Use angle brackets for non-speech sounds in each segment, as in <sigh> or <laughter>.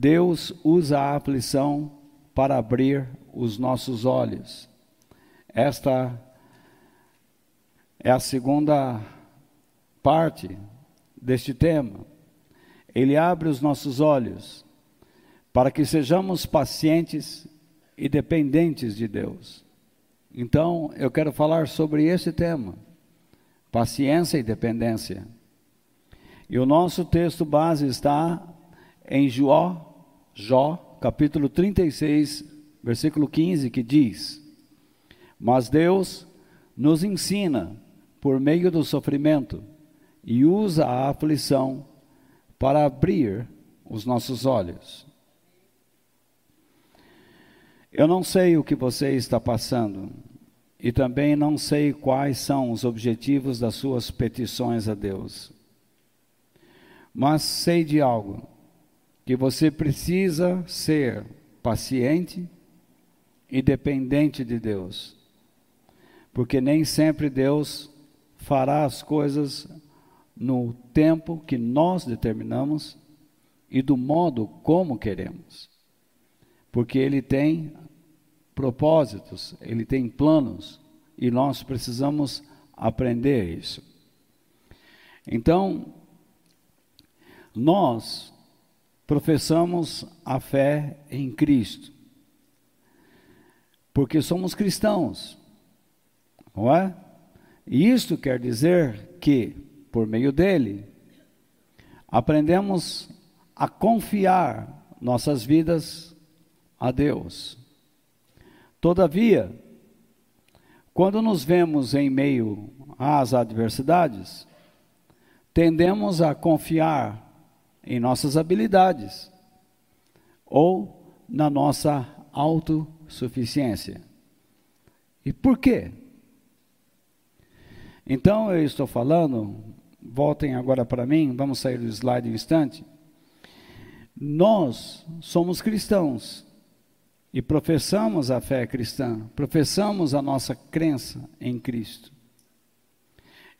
Deus usa a aflição para abrir os nossos olhos. Esta é a segunda parte deste tema. Ele abre os nossos olhos para que sejamos pacientes e dependentes de Deus. Então, eu quero falar sobre esse tema: paciência e dependência. E o nosso texto base está em Jó, Jó, capítulo 36, versículo 15, que diz: Mas Deus nos ensina por meio do sofrimento e usa a aflição para abrir os nossos olhos. Eu não sei o que você está passando e também não sei quais são os objetivos das suas petições a Deus. Mas sei de algo, que você precisa ser paciente e dependente de Deus. Porque nem sempre Deus fará as coisas no tempo que nós determinamos e do modo como queremos. Porque Ele tem propósitos, Ele tem planos e nós precisamos aprender isso. Então, nós professamos a fé em Cristo, porque somos cristãos, não é? E isto quer dizer que, por meio dele, aprendemos a confiar nossas vidas a Deus. Todavia, quando nos vemos em meio às adversidades, tendemos a confiar em nossas habilidades ou na nossa autossuficiência. E por quê? Então eu estou falando, voltem agora para mim, vamos sair do slide um instante. Nós somos cristãos e professamos a fé cristã, professamos a nossa crença em Cristo.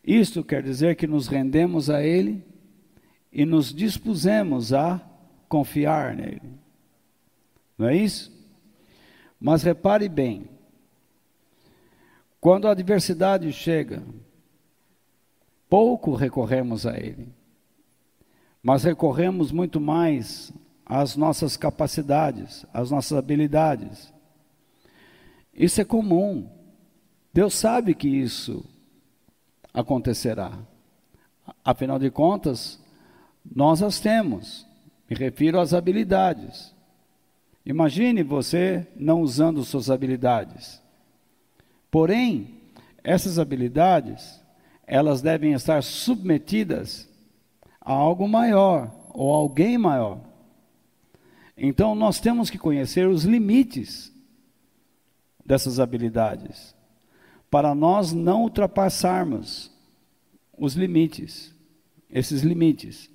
Isto quer dizer que nos rendemos a Ele e nos dispusemos a confiar nele. Não é isso? Mas repare bem, quando a adversidade chega, pouco recorremos a Ele, mas recorremos muito mais às nossas capacidades, às nossas habilidades. Isso é comum. Deus sabe que isso acontecerá. Afinal de contas, nós as temos. Me refiro às habilidades. Imagine você não usando suas habilidades. Porém, essas habilidades, elas devem estar submetidas a algo maior ou alguém maior. Então, nós temos que conhecer os limites dessas habilidades, para nós não ultrapassarmos os limites, esses limites.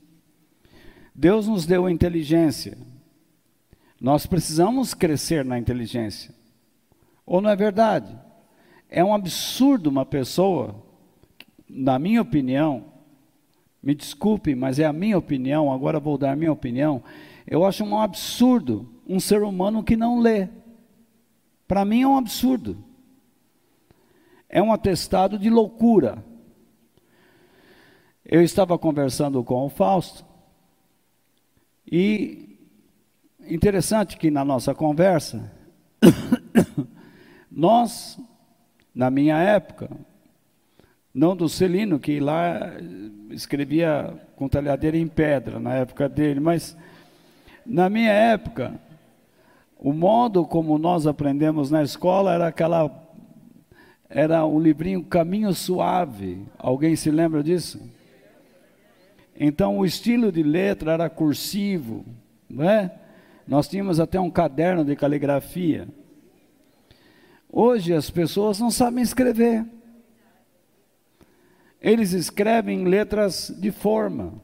Deus nos deu inteligência. Nós precisamos crescer na inteligência. Ou não é verdade? É um absurdo uma pessoa, na minha opinião, me desculpe, mas é a minha opinião, agora vou dar a minha opinião. Eu acho um absurdo um ser humano que não lê. Para mim é um absurdo. É um atestado de loucura. Eu estava conversando com o Fausto, e interessante que na nossa conversa, <coughs> nós, na minha época, não do Celino, que lá escrevia com talhadeira em pedra, na época dele, mas na minha época, o modo como nós aprendemos na escola era aquela era o livrinho Caminho Suave. Alguém se lembra disso? Então o estilo de letra era cursivo, não é? Nós tínhamos até um caderno de caligrafia. Hoje as pessoas não sabem escrever. Eles escrevem em letras de forma.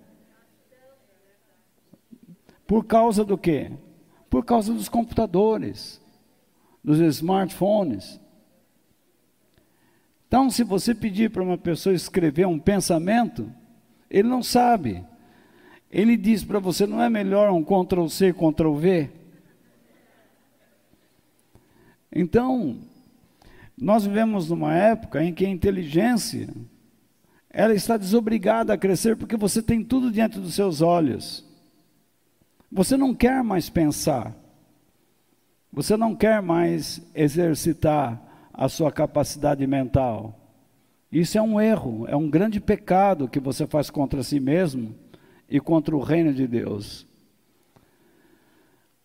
Por causa do quê? Por causa dos computadores, dos smartphones. Então, se você pedir para uma pessoa escrever um pensamento, ele não sabe. Ele diz para você: não é melhor um Ctrl C, Ctrl V? Então, nós vivemos numa época em que a inteligência ela está desobrigada a crescer porque você tem tudo diante dos seus olhos. Você não quer mais pensar. Você não quer mais exercitar a sua capacidade mental. Isso é um erro, é um grande pecado que você faz contra si mesmo e contra o reino de Deus.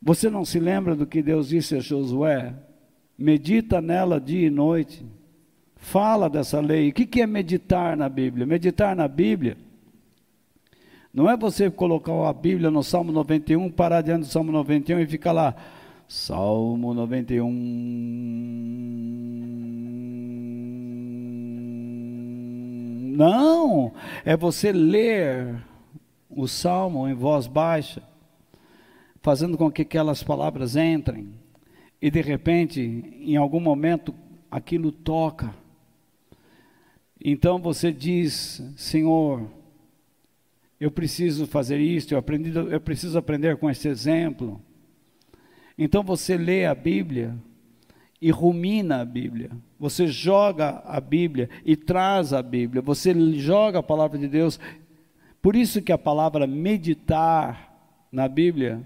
Você não se lembra do que Deus disse a Josué? Medita nela dia e noite. Fala dessa lei. O que é meditar na Bíblia? Meditar na Bíblia não é você colocar a Bíblia no Salmo 91, parar diante do Salmo 91 e ficar lá. Salmo 91. Não, é você ler o salmo em voz baixa, fazendo com que aquelas palavras entrem, e de repente, em algum momento, aquilo toca. Então você diz: Senhor, eu preciso fazer isso, eu, aprendi, eu preciso aprender com esse exemplo. Então você lê a Bíblia e rumina a Bíblia. Você joga a Bíblia e traz a Bíblia. Você joga a palavra de Deus. Por isso que a palavra meditar na Bíblia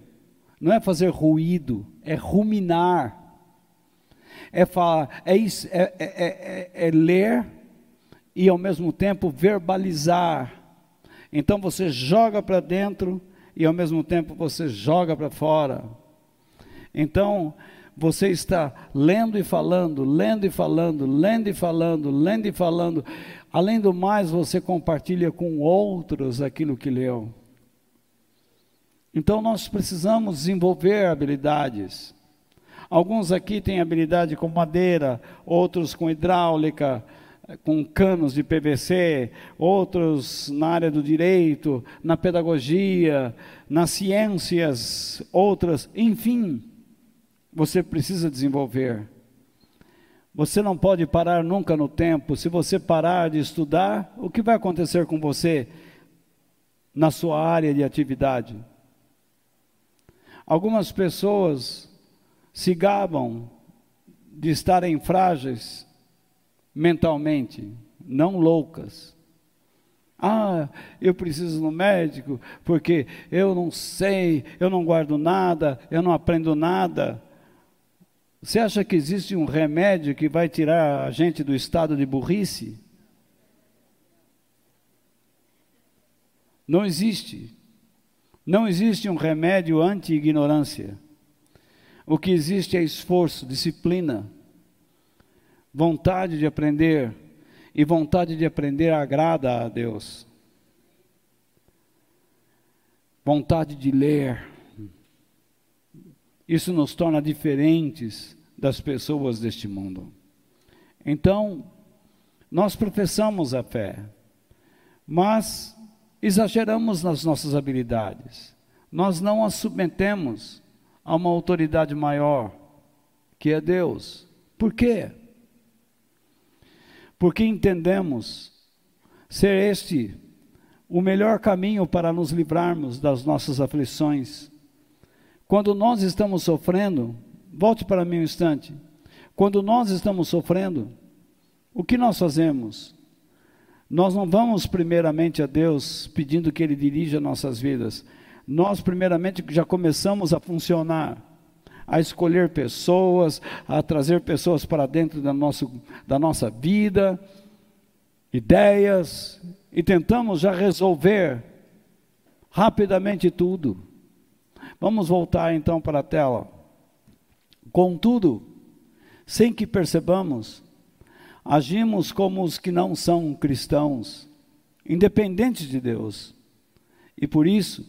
não é fazer ruído, é ruminar. É falar, é, isso, é, é, é, é ler e ao mesmo tempo verbalizar. Então você joga para dentro e ao mesmo tempo você joga para fora. Então, você está lendo e falando, lendo e falando, lendo e falando, lendo e falando. Além do mais, você compartilha com outros aquilo que leu. Então, nós precisamos desenvolver habilidades. Alguns aqui têm habilidade com madeira, outros com hidráulica, com canos de PVC, outros na área do direito, na pedagogia, nas ciências, outras, enfim você precisa desenvolver. Você não pode parar nunca no tempo. Se você parar de estudar, o que vai acontecer com você na sua área de atividade? Algumas pessoas se gabam de estarem frágeis mentalmente, não loucas. Ah, eu preciso no médico porque eu não sei, eu não guardo nada, eu não aprendo nada. Você acha que existe um remédio que vai tirar a gente do estado de burrice? Não existe. Não existe um remédio anti-ignorância. O que existe é esforço, disciplina, vontade de aprender. E vontade de aprender agrada a Deus. Vontade de ler isso nos torna diferentes das pessoas deste mundo. Então, nós professamos a fé, mas exageramos nas nossas habilidades. Nós não as submetemos a uma autoridade maior, que é Deus. Por quê? Porque entendemos ser este o melhor caminho para nos livrarmos das nossas aflições quando nós estamos sofrendo, volte para mim um instante. Quando nós estamos sofrendo, o que nós fazemos? Nós não vamos primeiramente a Deus pedindo que Ele dirija nossas vidas. Nós, primeiramente, já começamos a funcionar, a escolher pessoas, a trazer pessoas para dentro da, nosso, da nossa vida, ideias, e tentamos já resolver rapidamente tudo. Vamos voltar então para a tela. Contudo, sem que percebamos, agimos como os que não são cristãos, independentes de Deus. E por isso,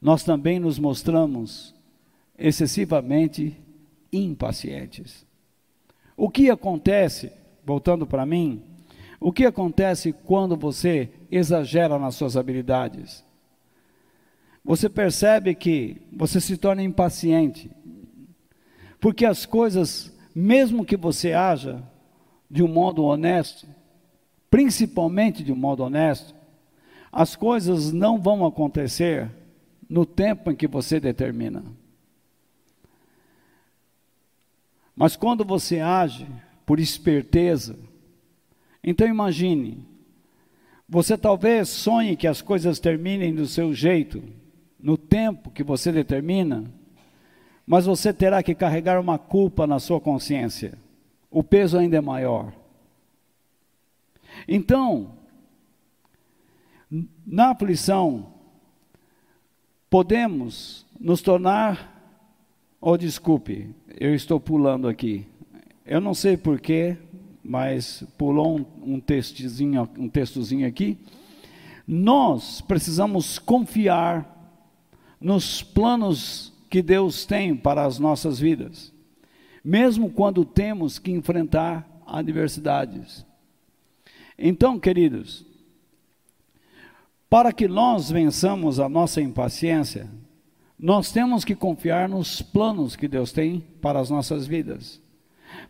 nós também nos mostramos excessivamente impacientes. O que acontece, voltando para mim, o que acontece quando você exagera nas suas habilidades? Você percebe que você se torna impaciente. Porque as coisas, mesmo que você haja de um modo honesto, principalmente de um modo honesto, As coisas não vão acontecer no tempo em que você determina. Mas quando você age por esperteza, então imagine, você talvez sonhe que as coisas terminem do seu jeito, no tempo que você determina, mas você terá que carregar uma culpa na sua consciência. O peso ainda é maior. Então, na aflição, podemos nos tornar. Oh, desculpe, eu estou pulando aqui. Eu não sei porquê, mas pulou um, um, um textozinho aqui. Nós precisamos confiar nos planos que Deus tem para as nossas vidas, mesmo quando temos que enfrentar adversidades. Então, queridos, para que nós vençamos a nossa impaciência, nós temos que confiar nos planos que Deus tem para as nossas vidas.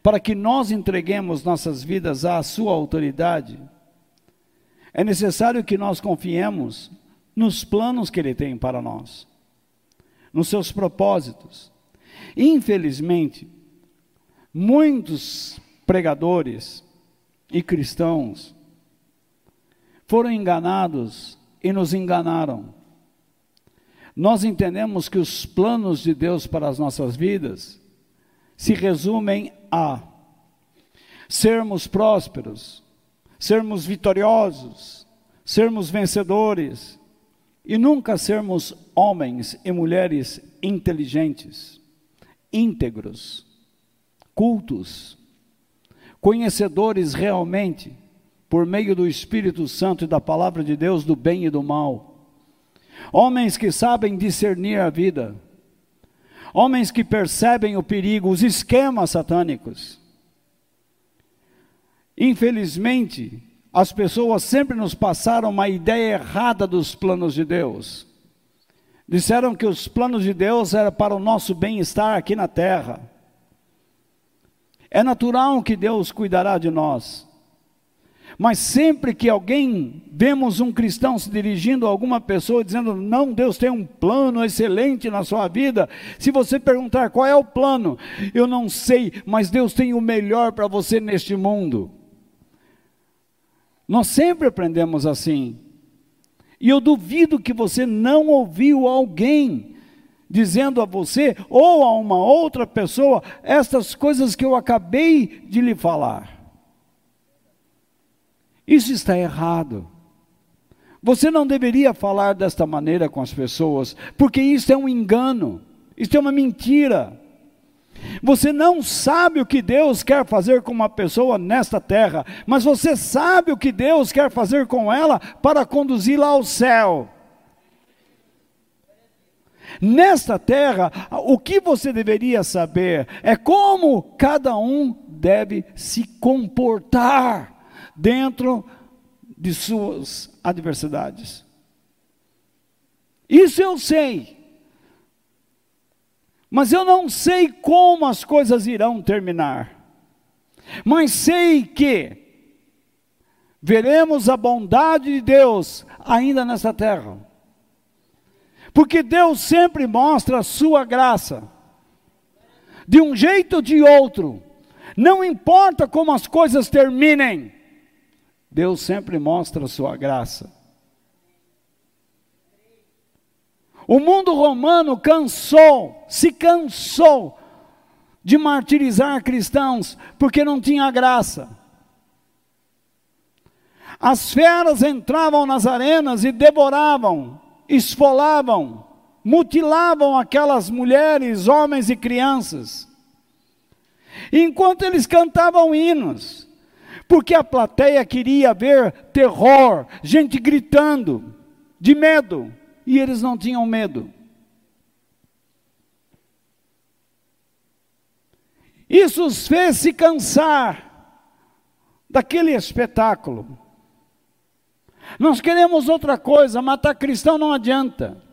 Para que nós entreguemos nossas vidas à Sua autoridade, é necessário que nós confiemos nos planos que Ele tem para nós, nos seus propósitos. Infelizmente, muitos pregadores e cristãos foram enganados e nos enganaram. Nós entendemos que os planos de Deus para as nossas vidas se resumem a sermos prósperos, sermos vitoriosos, sermos vencedores e nunca sermos homens e mulheres inteligentes, íntegros, cultos, conhecedores realmente por meio do Espírito Santo e da palavra de Deus, do bem e do mal. Homens que sabem discernir a vida. Homens que percebem o perigo, os esquemas satânicos. Infelizmente, as pessoas sempre nos passaram uma ideia errada dos planos de Deus. Disseram que os planos de Deus eram para o nosso bem-estar aqui na terra. É natural que Deus cuidará de nós. Mas sempre que alguém vemos um cristão se dirigindo a alguma pessoa dizendo: "Não, Deus tem um plano excelente na sua vida". Se você perguntar qual é o plano, eu não sei, mas Deus tem o melhor para você neste mundo. Nós sempre aprendemos assim. E eu duvido que você não ouviu alguém dizendo a você ou a uma outra pessoa estas coisas que eu acabei de lhe falar. Isso está errado. Você não deveria falar desta maneira com as pessoas, porque isso é um engano, isso é uma mentira. Você não sabe o que Deus quer fazer com uma pessoa nesta terra, mas você sabe o que Deus quer fazer com ela para conduzi-la ao céu. Nesta terra, o que você deveria saber é como cada um deve se comportar dentro de suas adversidades. Isso eu sei. Mas eu não sei como as coisas irão terminar. Mas sei que veremos a bondade de Deus ainda nessa terra. Porque Deus sempre mostra a sua graça. De um jeito ou de outro. Não importa como as coisas terminem. Deus sempre mostra a sua graça. O mundo romano cansou, se cansou de martirizar cristãos, porque não tinha graça. As feras entravam nas arenas e devoravam, esfolavam, mutilavam aquelas mulheres, homens e crianças. Enquanto eles cantavam hinos, porque a plateia queria ver terror, gente gritando, de medo, e eles não tinham medo. Isso os fez se cansar daquele espetáculo. Nós queremos outra coisa, matar cristão não adianta.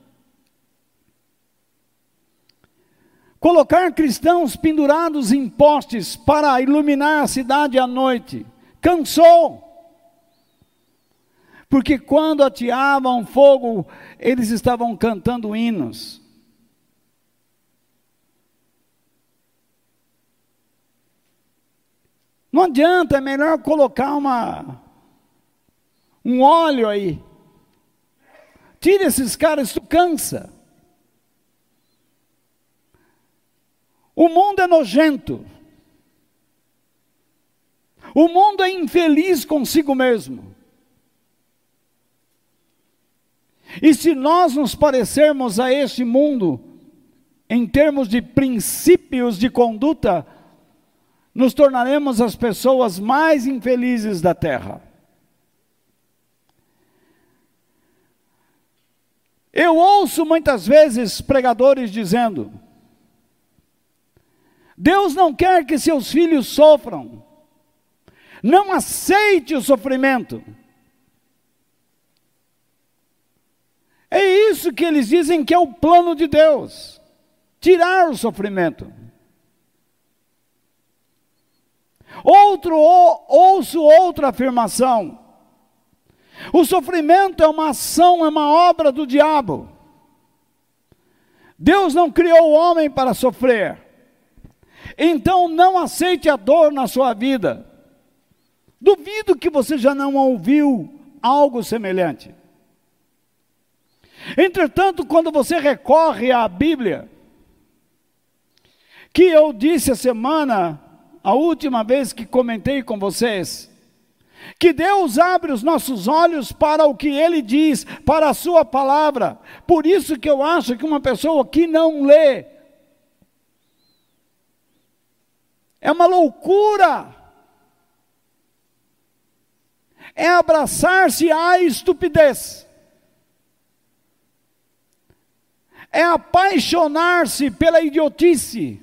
Colocar cristãos pendurados em postes para iluminar a cidade à noite cansou. Porque quando ateavam fogo, eles estavam cantando hinos. Não adianta, é melhor colocar uma um óleo aí. Tira esses caras, tu cansa. O mundo é nojento. O mundo é infeliz consigo mesmo. E se nós nos parecermos a este mundo, em termos de princípios de conduta, nos tornaremos as pessoas mais infelizes da terra. Eu ouço muitas vezes pregadores dizendo: Deus não quer que seus filhos sofram, não aceite o sofrimento. É isso que eles dizem que é o plano de Deus: tirar o sofrimento. Outro, ouço outra afirmação. O sofrimento é uma ação, é uma obra do diabo. Deus não criou o homem para sofrer. Então não aceite a dor na sua vida. Duvido que você já não ouviu algo semelhante. Entretanto, quando você recorre à Bíblia, que eu disse a semana a última vez que comentei com vocês, que Deus abre os nossos olhos para o que Ele diz, para a Sua palavra. Por isso que eu acho que uma pessoa que não lê é uma loucura. É abraçar-se à estupidez. É apaixonar-se pela idiotice.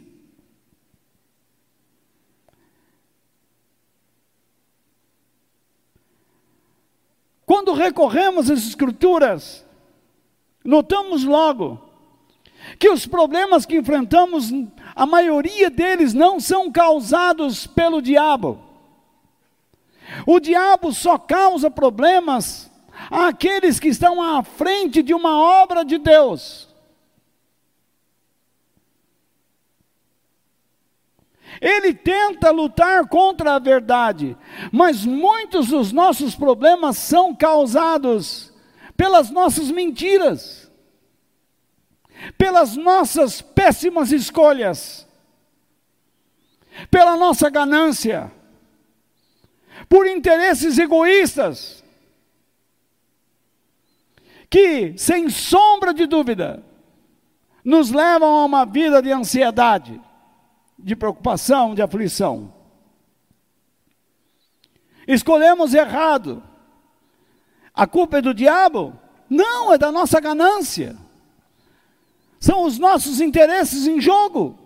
Quando recorremos às Escrituras, notamos logo que os problemas que enfrentamos, a maioria deles não são causados pelo diabo. O diabo só causa problemas àqueles que estão à frente de uma obra de Deus. Ele tenta lutar contra a verdade, mas muitos dos nossos problemas são causados pelas nossas mentiras, pelas nossas péssimas escolhas, pela nossa ganância, por interesses egoístas, que, sem sombra de dúvida, nos levam a uma vida de ansiedade de preocupação, de aflição. Escolhemos errado. A culpa é do diabo? Não, é da nossa ganância. São os nossos interesses em jogo.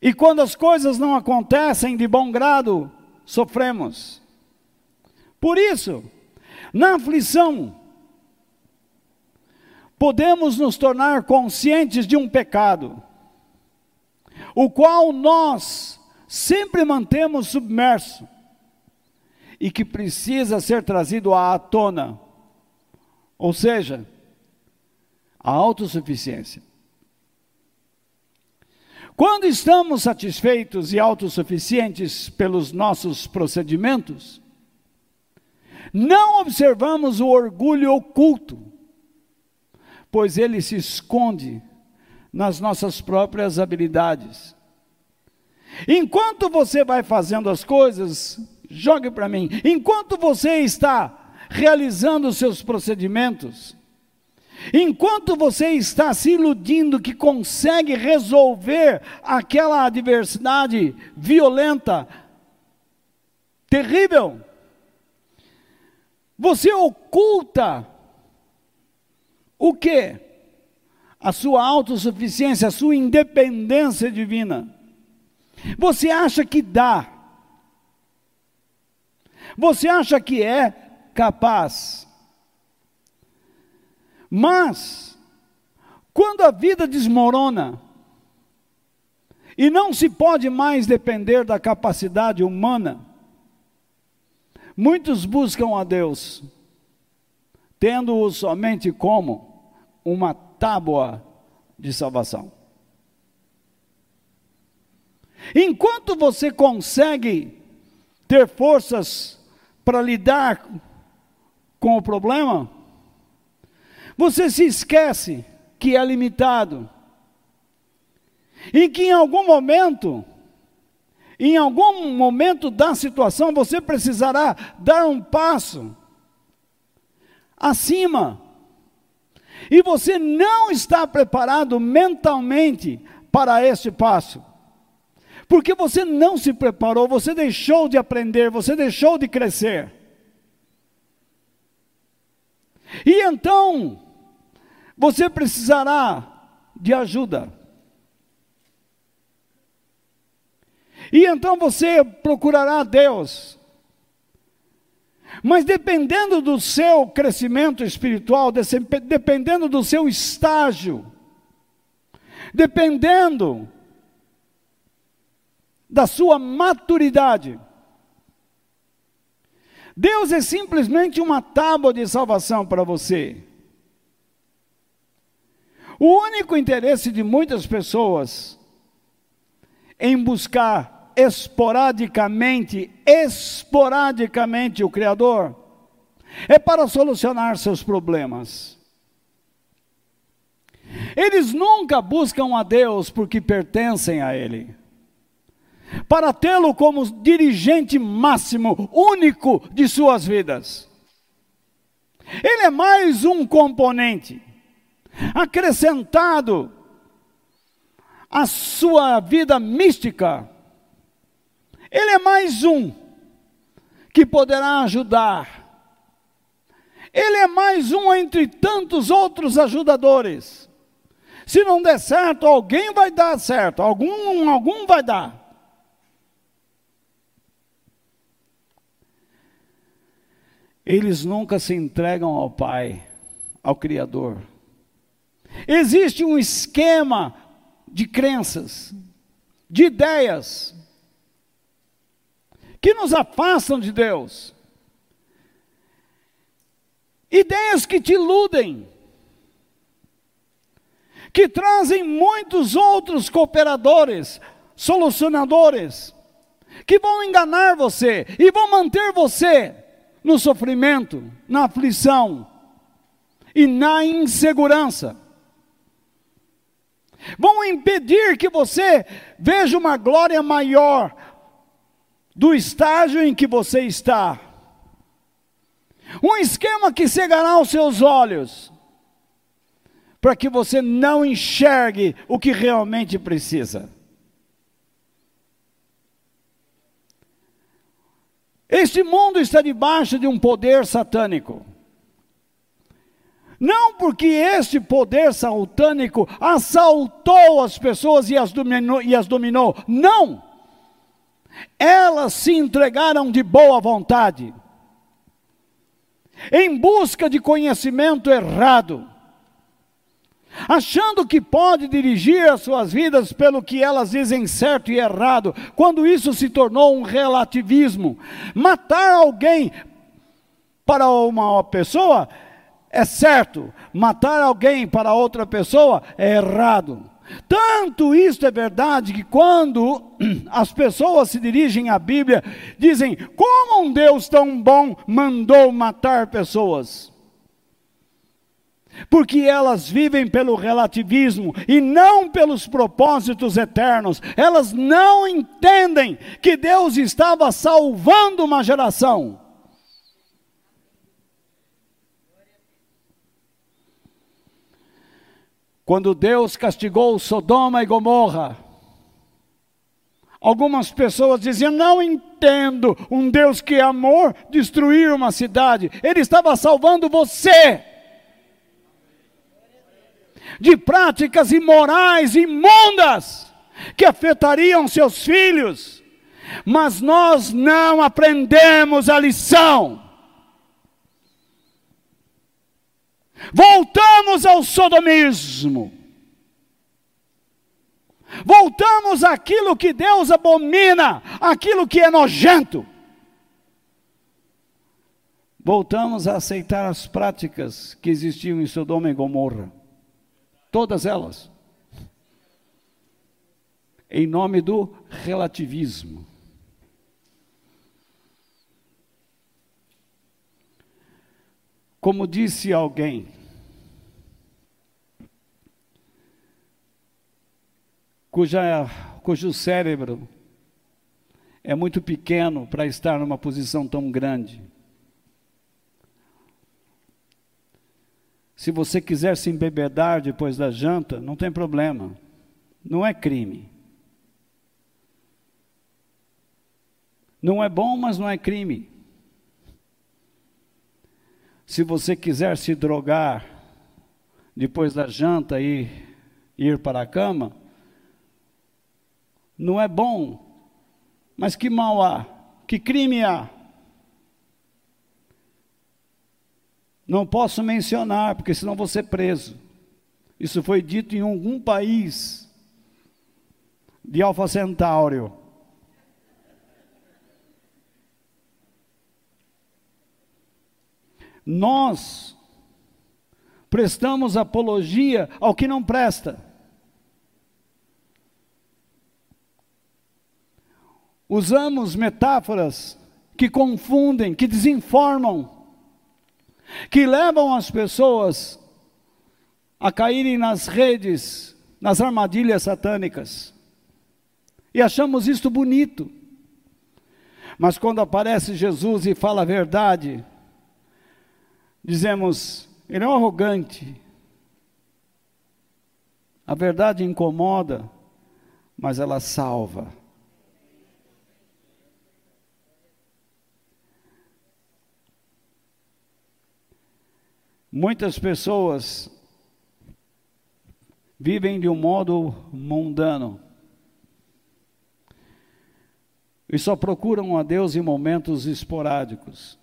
E quando as coisas não acontecem de bom grado, sofremos. Por isso, na aflição, podemos nos tornar conscientes de um pecado, o qual nós sempre mantemos submerso e que precisa ser trazido à tona, ou seja, a autossuficiência. Quando estamos satisfeitos e autossuficientes pelos nossos procedimentos, não observamos o orgulho oculto pois ele se esconde nas nossas próprias habilidades. Enquanto você vai fazendo as coisas, jogue para mim. Enquanto você está realizando os seus procedimentos, enquanto você está se iludindo que consegue resolver aquela adversidade violenta, terrível, você oculta o que? A sua autossuficiência, a sua independência divina. Você acha que dá. Você acha que é capaz. Mas, quando a vida desmorona, E não se pode mais depender da capacidade humana. Muitos buscam a Deus, tendo-o somente como uma tábua de salvação. Enquanto você consegue ter forças para lidar com o problema, você se esquece que é limitado. E que em algum momento, em algum momento da situação, você precisará dar um passo acima. E você não está preparado mentalmente para este passo. Porque você não se preparou, você deixou de aprender, você deixou de crescer. E então, você precisará de ajuda. E então você procurará Deus. Mas dependendo do seu crescimento espiritual, dependendo do seu estágio, dependendo da sua maturidade, Deus é simplesmente uma tábua de salvação para você. O único interesse de muitas pessoas em buscar esporadicamente, esporadicamente o Criador, é para solucionar seus problemas. Eles nunca buscam a Deus porque pertencem a Ele, para tê-lo como dirigente máximo, único de suas vidas. Ele é mais um componente acrescentado à sua vida mística. Ele é mais um que poderá ajudar. Ele é mais um entre tantos outros ajudadores. Se não der certo, alguém vai dar certo, algum, algum vai dar. Eles nunca se entregam ao Pai, ao Criador. Existe um esquema de crenças, de ideias, que nos afastam de Deus. Ideias que te iludem, que trazem muitos outros cooperadores, solucionadores, que vão enganar você e vão manter você no sofrimento, na aflição e na insegurança vão impedir que você veja uma glória maior do estágio em que você está. Um esquema que cegará os seus olhos, para que você não enxergue o que realmente precisa. Este mundo está debaixo de um poder satânico. Não porque este poder satânico assaltou as pessoas e as dominou, e as dominou. Não! Elas se entregaram de boa vontade, em busca de conhecimento errado, achando que pode dirigir as suas vidas pelo que elas dizem certo e errado, quando isso se tornou um relativismo. Matar alguém para uma pessoa é certo, matar alguém para outra pessoa é errado. Tanto isso é verdade que quando <clears throat> as pessoas se dirigem à Bíblia, dizem: como um Deus tão bom mandou matar pessoas? Porque elas vivem pelo relativismo e não pelos propósitos eternos. Elas não entendem que Deus estava salvando uma geração. Quando Deus castigou Sodoma e Gomorra, algumas pessoas diziam: Não entendo um Deus que é amor destruir uma cidade. Ele estava salvando você de práticas imorais, imundas, que afetariam seus filhos. Mas nós não aprendemos a lição. Voltamos ao sodomismo. Voltamos àquilo que Deus abomina, aquilo que é nojento. Voltamos a aceitar as práticas que existiam em Sodoma e Gomorra. Todas elas. Em nome do relativismo. Como disse alguém, cuja, cujo cérebro é muito pequeno para estar numa posição tão grande. Se você quiser se embebedar depois da janta, não tem problema. Não é crime. Não é bom, mas não é crime. Se você quiser se drogar depois da janta e ir para a cama, não é bom, mas que mal há, que crime há. Não posso mencionar, porque senão vou ser preso. Isso foi dito em algum país de Alfa Centauro. Nós prestamos apologia ao que não presta. Usamos metáforas que confundem, que desinformam que levam as pessoas a caírem nas redes, nas armadilhas satânicas. E achamos isto bonito. Mas quando aparece Jesus e fala a verdade, dizemos, ele é um arrogante. A verdade incomoda, mas ela salva. Muitas pessoas vivem de um modo mundano e só procuram a Deus em momentos esporádicos.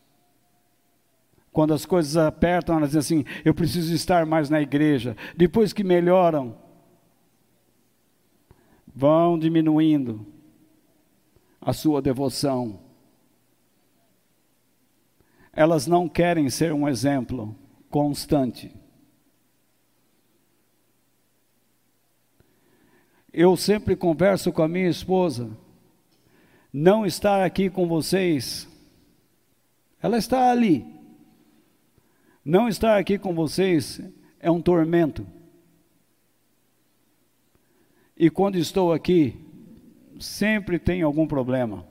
Quando as coisas apertam, elas dizem assim: eu preciso estar mais na igreja. Depois que melhoram, vão diminuindo a sua devoção. Elas não querem ser um exemplo constante. Eu sempre converso com a minha esposa. Não estar aqui com vocês, ela está ali. Não estar aqui com vocês é um tormento. E quando estou aqui, sempre tem algum problema.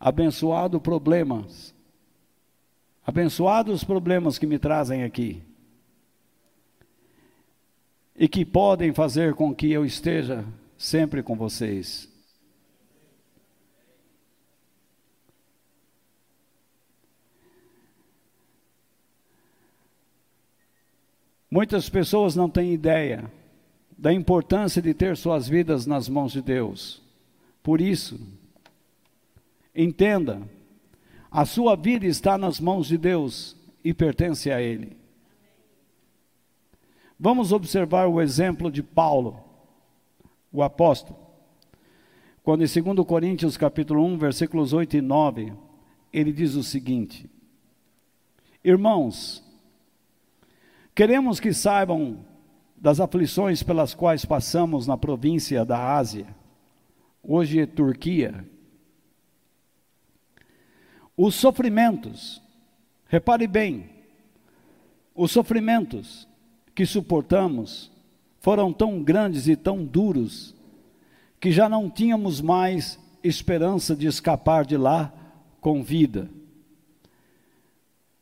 Abençoado problemas Abençoados os problemas que me trazem aqui e que podem fazer com que eu esteja sempre com vocês. Muitas pessoas não têm ideia da importância de ter suas vidas nas mãos de Deus. Por isso, entenda a sua vida está nas mãos de Deus e pertence a Ele. Vamos observar o exemplo de Paulo, o apóstolo. Quando em 2 Coríntios capítulo 1, versículos 8 e 9, ele diz o seguinte: Irmãos, queremos que saibam das aflições pelas quais passamos na província da Ásia, hoje é Turquia, os sofrimentos, repare bem, os sofrimentos que suportamos foram tão grandes e tão duros que já não tínhamos mais esperança de escapar de lá com vida.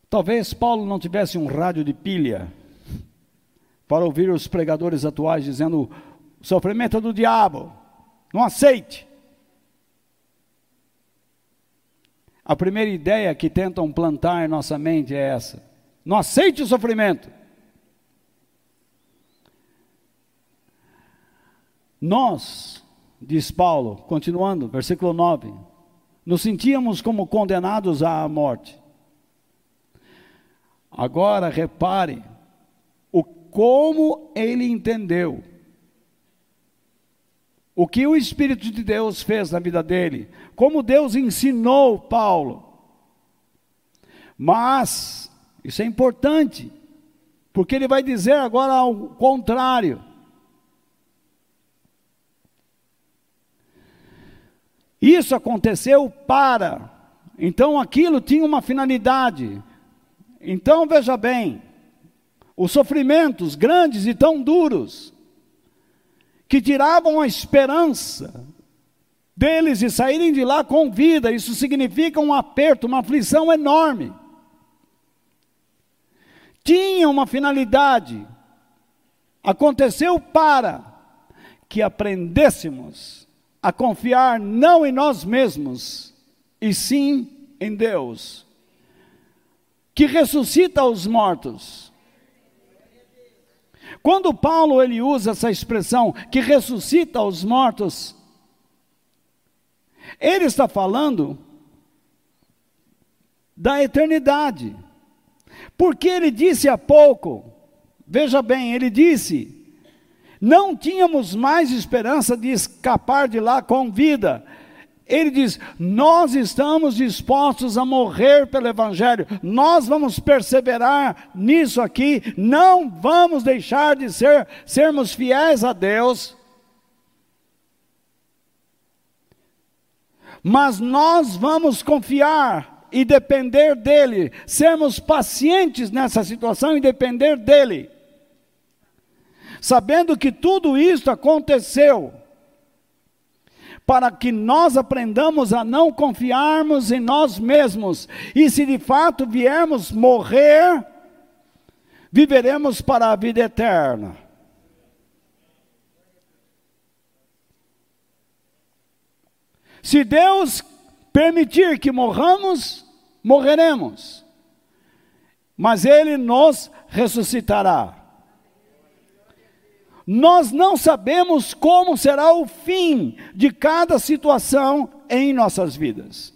Talvez Paulo não tivesse um rádio de pilha para ouvir os pregadores atuais dizendo: sofrimento é do diabo, não aceite. A primeira ideia que tentam plantar em nossa mente é essa: não aceite o sofrimento. Nós, diz Paulo, continuando, versículo 9, nos sentíamos como condenados à morte. Agora repare o como ele entendeu. O que o Espírito de Deus fez na vida dele, como Deus ensinou Paulo. Mas, isso é importante, porque ele vai dizer agora ao contrário. Isso aconteceu para. Então aquilo tinha uma finalidade. Então veja bem, os sofrimentos grandes e tão duros, que tiravam a esperança deles de saírem de lá com vida, isso significa um aperto, uma aflição enorme. Tinha uma finalidade, aconteceu para que aprendêssemos a confiar não em nós mesmos, e sim em Deus, que ressuscita os mortos quando Paulo ele usa essa expressão que ressuscita os mortos, ele está falando da eternidade. Porque ele disse há pouco, veja bem, ele disse: não tínhamos mais esperança de escapar de lá com vida, ele diz: Nós estamos dispostos a morrer pelo Evangelho, nós vamos perseverar nisso aqui, não vamos deixar de ser, sermos fiéis a Deus, mas nós vamos confiar e depender dEle, sermos pacientes nessa situação e depender dEle, sabendo que tudo isso aconteceu para que nós aprendamos a não confiarmos em nós mesmos. E se de fato viermos morrer, viveremos para a vida eterna. Se Deus permitir que morramos, morreremos. Mas Ele nos ressuscitará. Nós não sabemos como será o fim de cada situação em nossas vidas.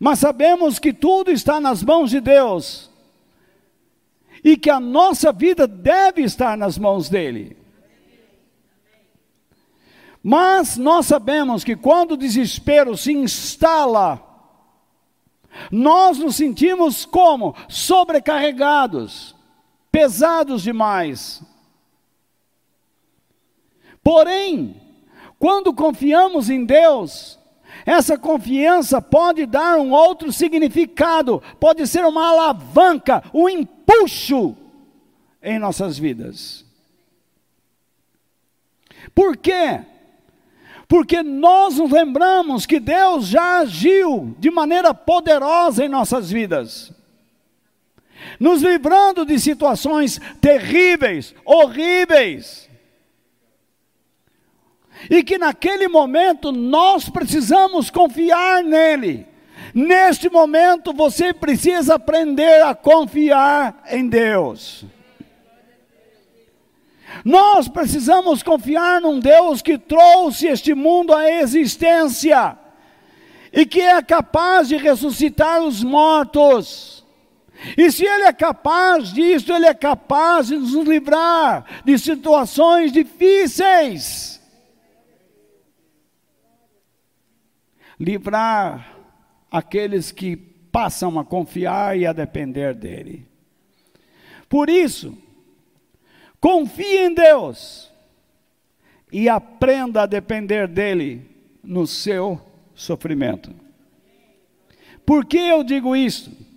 Mas sabemos que tudo está nas mãos de Deus e que a nossa vida deve estar nas mãos dele. Mas nós sabemos que quando o desespero se instala, nós nos sentimos como? Sobrecarregados pesados demais. Porém, quando confiamos em Deus, essa confiança pode dar um outro significado, pode ser uma alavanca, um empuxo em nossas vidas. Por quê? Porque nós nos lembramos que Deus já agiu de maneira poderosa em nossas vidas nos livrando de situações terríveis, horríveis. E que naquele momento nós precisamos confiar nele. Neste momento você precisa aprender a confiar em Deus. Nós precisamos confiar num Deus que trouxe este mundo à existência e que é capaz de ressuscitar os mortos e se Ele é capaz disso, Ele é capaz de nos livrar de situações difíceis. Livrar aqueles que passam a confiar e a depender dEle. Por isso, confie em Deus e aprenda a depender dEle no seu sofrimento. Por que eu digo isso?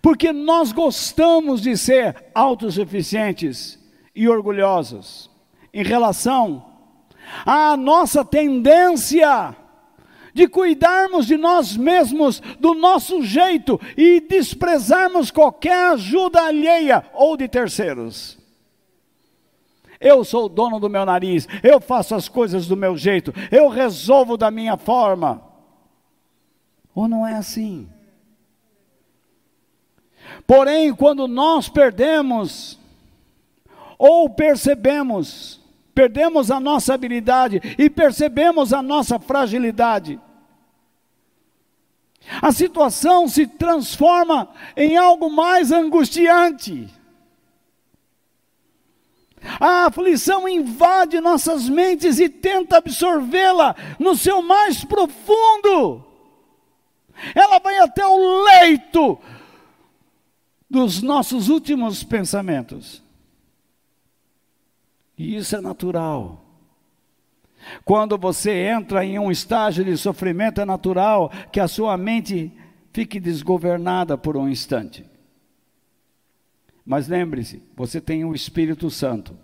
Porque nós gostamos de ser autossuficientes e orgulhosos em relação à nossa tendência de cuidarmos de nós mesmos do nosso jeito e desprezarmos qualquer ajuda alheia ou de terceiros. Eu sou o dono do meu nariz, eu faço as coisas do meu jeito, eu resolvo da minha forma. Ou não é assim? Porém, quando nós perdemos, ou percebemos, perdemos a nossa habilidade e percebemos a nossa fragilidade, A situação se transforma em algo mais angustiante. A aflição invade nossas mentes e tenta absorvê-la no seu mais profundo. Ela vai até o leito dos nossos últimos pensamentos. E isso é natural. Quando você entra em um estágio de sofrimento, é natural que a sua mente fique desgovernada por um instante. Mas lembre-se, você tem o Espírito Santo.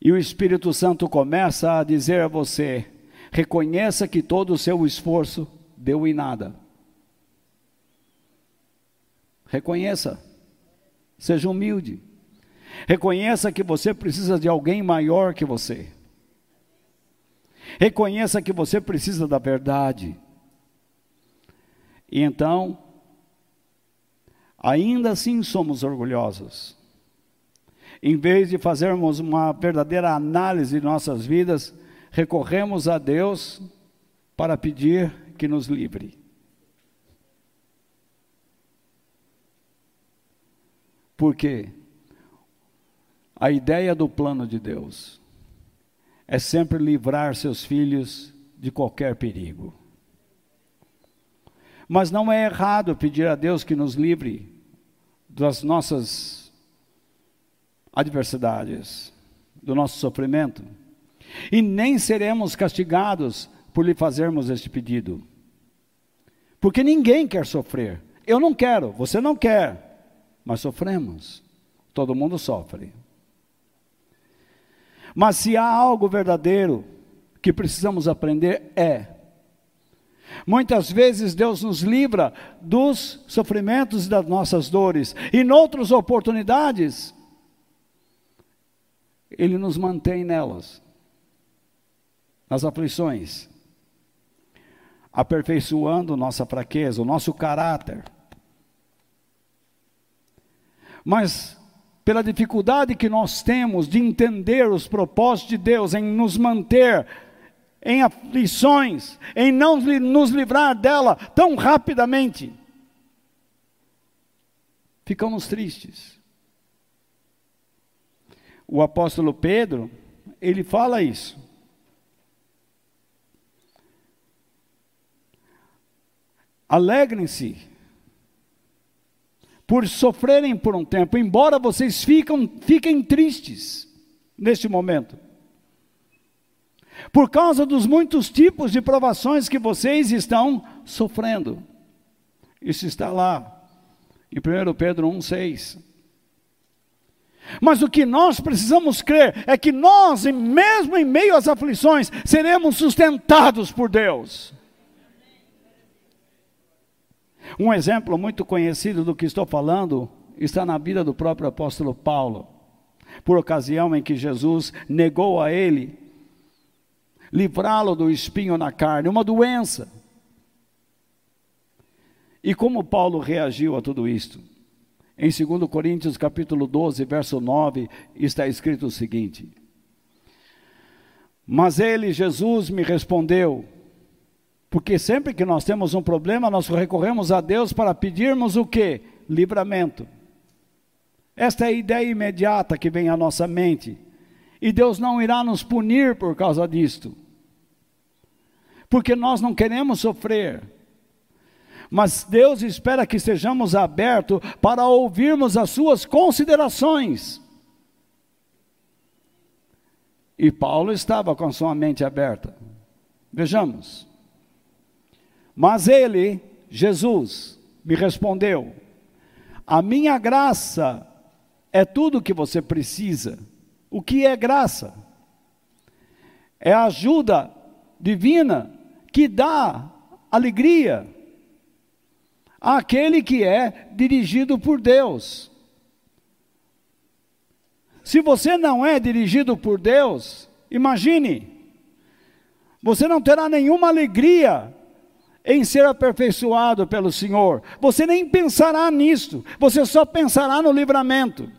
E o Espírito Santo começa a dizer a você: reconheça que todo o seu esforço deu em nada. Reconheça, seja humilde. Reconheça que você precisa de alguém maior que você. Reconheça que você precisa da verdade. E então, ainda assim somos orgulhosos. Em vez de fazermos uma verdadeira análise de nossas vidas, recorremos a Deus para pedir que nos livre. Por quê? A ideia do plano de Deus é sempre livrar seus filhos de qualquer perigo. Mas não é errado pedir a Deus que nos livre das nossas adversidades, do nosso sofrimento. E nem seremos castigados por lhe fazermos este pedido. Porque ninguém quer sofrer. Eu não quero, você não quer, mas sofremos. Todo mundo sofre. Mas se há algo verdadeiro que precisamos aprender, é. Muitas vezes Deus nos livra dos sofrimentos e das nossas dores, e em outras oportunidades, Ele nos mantém nelas, nas aflições, aperfeiçoando nossa fraqueza, o nosso caráter. Mas pela dificuldade que nós temos de entender os propósitos de Deus em nos manter em aflições, em não nos livrar dela tão rapidamente, ficamos tristes. O apóstolo Pedro, ele fala isso. Alegrem-se por sofrerem por um tempo, embora vocês ficam, fiquem tristes neste momento. Por causa dos muitos tipos de provações que vocês estão sofrendo. Isso está lá, em 1 Pedro 1,6. Mas o que nós precisamos crer é que nós, mesmo em meio às aflições, seremos sustentados por Deus. Um exemplo muito conhecido do que estou falando está na vida do próprio apóstolo Paulo, por ocasião em que Jesus negou a ele livrá-lo do espinho na carne, uma doença. E como Paulo reagiu a tudo isto? Em 2 Coríntios capítulo 12, verso 9, está escrito o seguinte: Mas ele, Jesus, me respondeu: porque sempre que nós temos um problema, nós recorremos a Deus para pedirmos o que? Livramento. Esta é a ideia imediata que vem à nossa mente. E Deus não irá nos punir por causa disto. Porque nós não queremos sofrer. Mas Deus espera que estejamos abertos para ouvirmos as suas considerações. E Paulo estava com sua mente aberta. Vejamos. Mas ele, Jesus, me respondeu: A minha graça é tudo o que você precisa. O que é graça? É a ajuda divina que dá alegria àquele que é dirigido por Deus. Se você não é dirigido por Deus, imagine, você não terá nenhuma alegria em ser aperfeiçoado pelo Senhor. Você nem pensará nisso, você só pensará no livramento.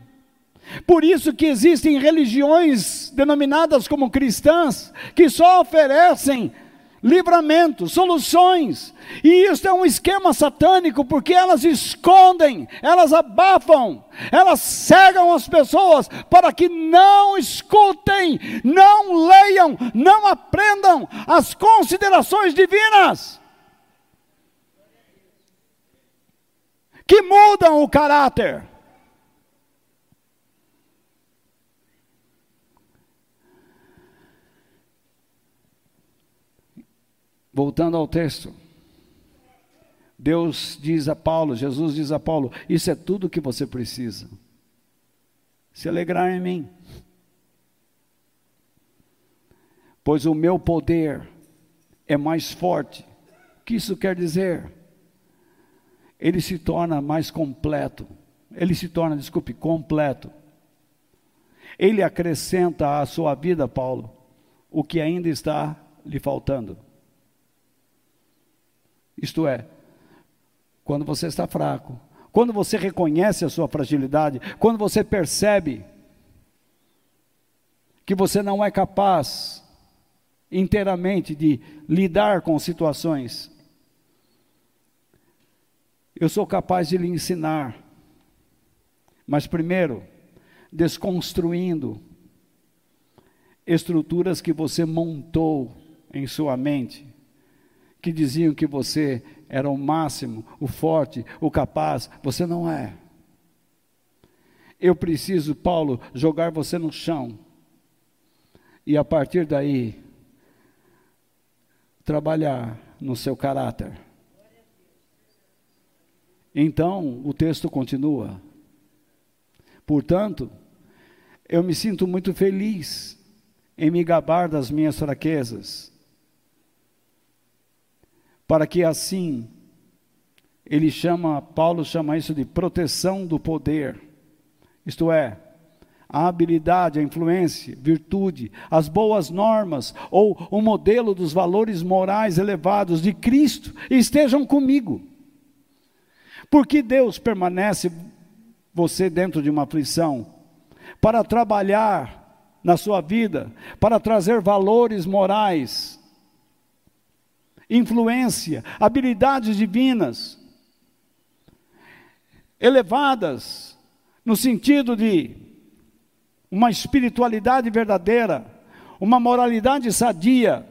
Por isso que existem religiões denominadas como cristãs que só oferecem livramento, soluções. E isso é um esquema satânico, porque elas escondem, elas abafam, elas cegam as pessoas para que não escutem, não leiam, não aprendam as considerações divinas. Que mudam o caráter. Voltando ao texto. Deus diz a Paulo, Jesus diz a Paulo: Isso é tudo que você precisa. Se alegrar em mim. Pois o meu poder é mais forte. O que isso quer dizer? Ele se torna mais completo. Ele se torna, desculpe, completo. Ele acrescenta à sua vida, Paulo, o que ainda está lhe faltando. Isto é, quando você está fraco, quando você reconhece a sua fragilidade, quando você percebe que você não é capaz inteiramente de lidar com situações, eu sou capaz de lhe ensinar, mas primeiro, desconstruindo estruturas que você montou em sua mente que diziam que você era o máximo, o forte, o capaz, você não é. Eu preciso, Paulo, jogar você no chão. E a partir daí, trabalhar no seu caráter. Então, o texto continua. Portanto, eu me sinto muito feliz em me gabar das minhas fraquezas para que assim ele chama, Paulo chama isso de proteção do poder. Isto é, a habilidade, a influência, virtude, as boas normas ou o modelo dos valores morais elevados de Cristo estejam comigo. Porque Deus permanece você dentro de uma aflição para trabalhar na sua vida, para trazer valores morais influência, habilidades divinas, elevadas, no sentido de uma espiritualidade verdadeira, uma moralidade sadia,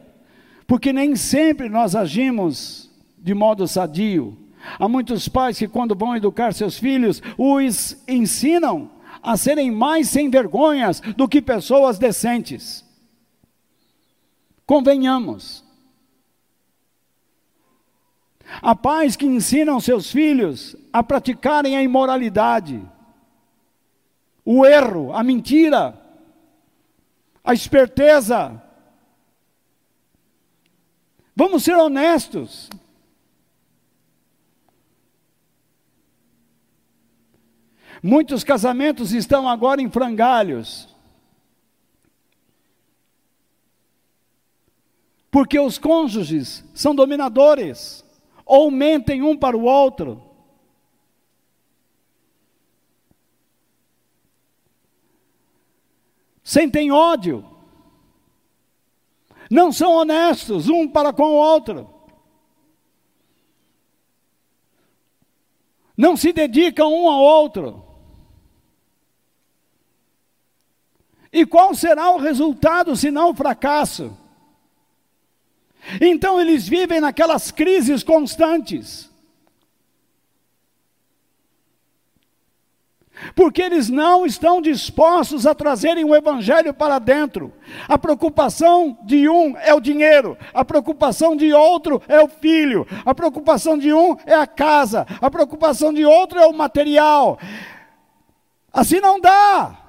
porque nem sempre nós agimos de modo sadio. Há muitos pais que, quando vão educar seus filhos, os ensinam a serem mais sem vergonhas do que pessoas decentes. Convenhamos, Há pais que ensinam seus filhos a praticarem a imoralidade, o erro, a mentira, a esperteza. Vamos ser honestos. Muitos casamentos estão agora em frangalhos. Porque os cônjuges são dominadores ou mentem um para o outro. Sentem ódio. Não são honestos um para com o outro. Não se dedicam um ao outro. E qual será o resultado se não o fracasso? Então eles vivem naquelas crises constantes. Porque eles não estão dispostos a trazerem o evangelho para dentro. A preocupação de um é o dinheiro, a preocupação de outro é o filho, a preocupação de um é a casa, a preocupação de outro é o material. Assim não dá.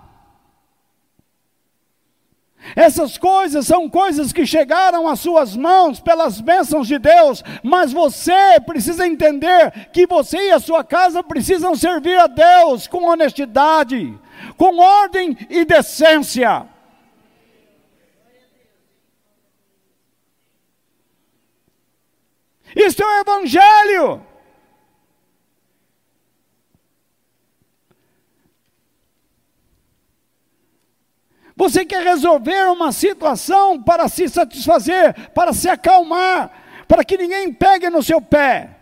Essas coisas são coisas que chegaram às suas mãos pelas bênçãos de Deus, mas você precisa entender que você e a sua casa precisam servir a Deus com honestidade, com ordem e decência. Isto é o Evangelho. Você quer resolver uma situação para se satisfazer, para se acalmar, para que ninguém pegue no seu pé,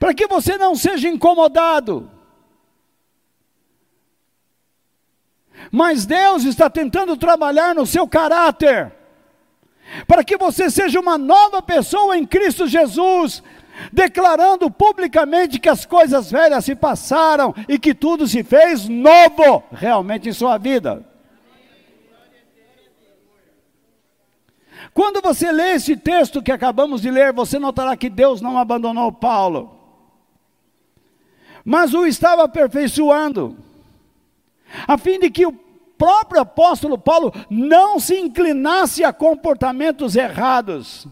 para que você não seja incomodado. Mas Deus está tentando trabalhar no seu caráter, para que você seja uma nova pessoa em Cristo Jesus, declarando publicamente que as coisas velhas se passaram e que tudo se fez novo realmente em sua vida. Quando você lê esse texto que acabamos de ler, você notará que Deus não abandonou Paulo, mas o estava aperfeiçoando, a fim de que o próprio apóstolo Paulo não se inclinasse a comportamentos errados.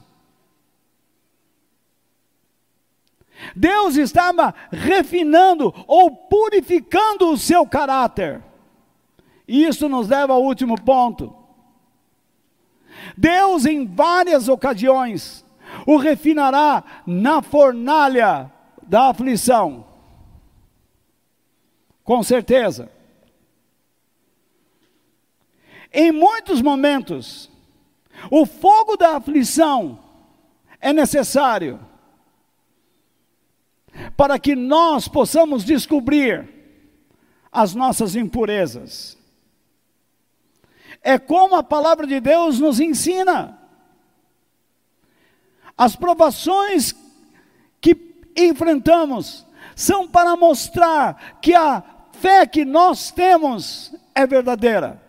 Deus estava refinando ou purificando o seu caráter. E isso nos leva ao último ponto. Deus, em várias ocasiões, o refinará na fornalha da aflição. Com certeza. Em muitos momentos, o fogo da aflição é necessário para que nós possamos descobrir as nossas impurezas. É como a palavra de Deus nos ensina. As provações que enfrentamos são para mostrar que a fé que nós temos é verdadeira.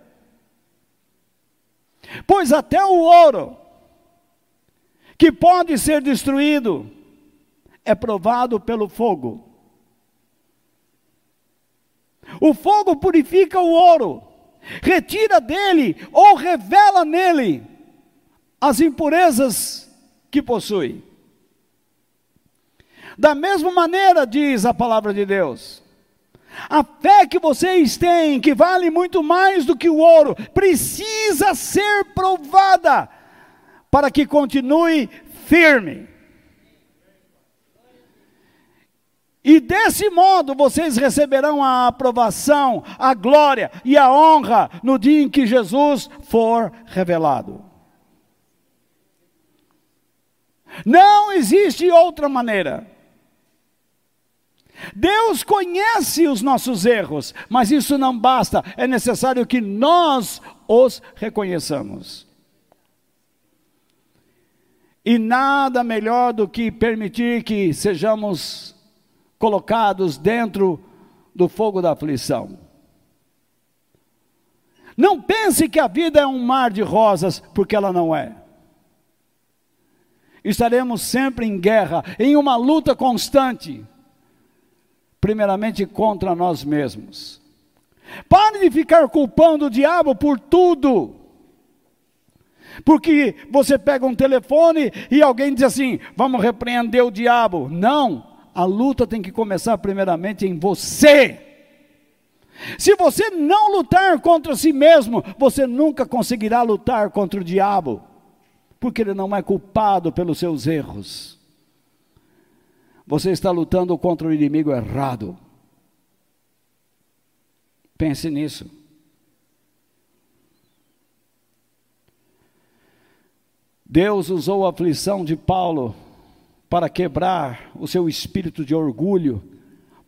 Pois até o ouro, que pode ser destruído, é provado pelo fogo. O fogo purifica o ouro, retira dele ou revela nele as impurezas que possui. Da mesma maneira, diz a palavra de Deus, a fé que vocês têm, que vale muito mais do que o ouro, precisa ser provada para que continue firme. E desse modo vocês receberão a aprovação, a glória e a honra no dia em que Jesus for revelado. Não existe outra maneira. Deus conhece os nossos erros, mas isso não basta, é necessário que nós os reconheçamos. E nada melhor do que permitir que sejamos colocados dentro do fogo da aflição. Não pense que a vida é um mar de rosas, porque ela não é. Estaremos sempre em guerra, em uma luta constante, primeiramente contra nós mesmos. Pare de ficar culpando o diabo por tudo. Porque você pega um telefone e alguém diz assim: vamos repreender o diabo. Não, a luta tem que começar primeiramente em você. Se você não lutar contra si mesmo, você nunca conseguirá lutar contra o diabo, porque ele não é culpado pelos seus erros. Você está lutando contra o inimigo errado. Pense nisso. Deus usou a aflição de Paulo para quebrar o seu espírito de orgulho.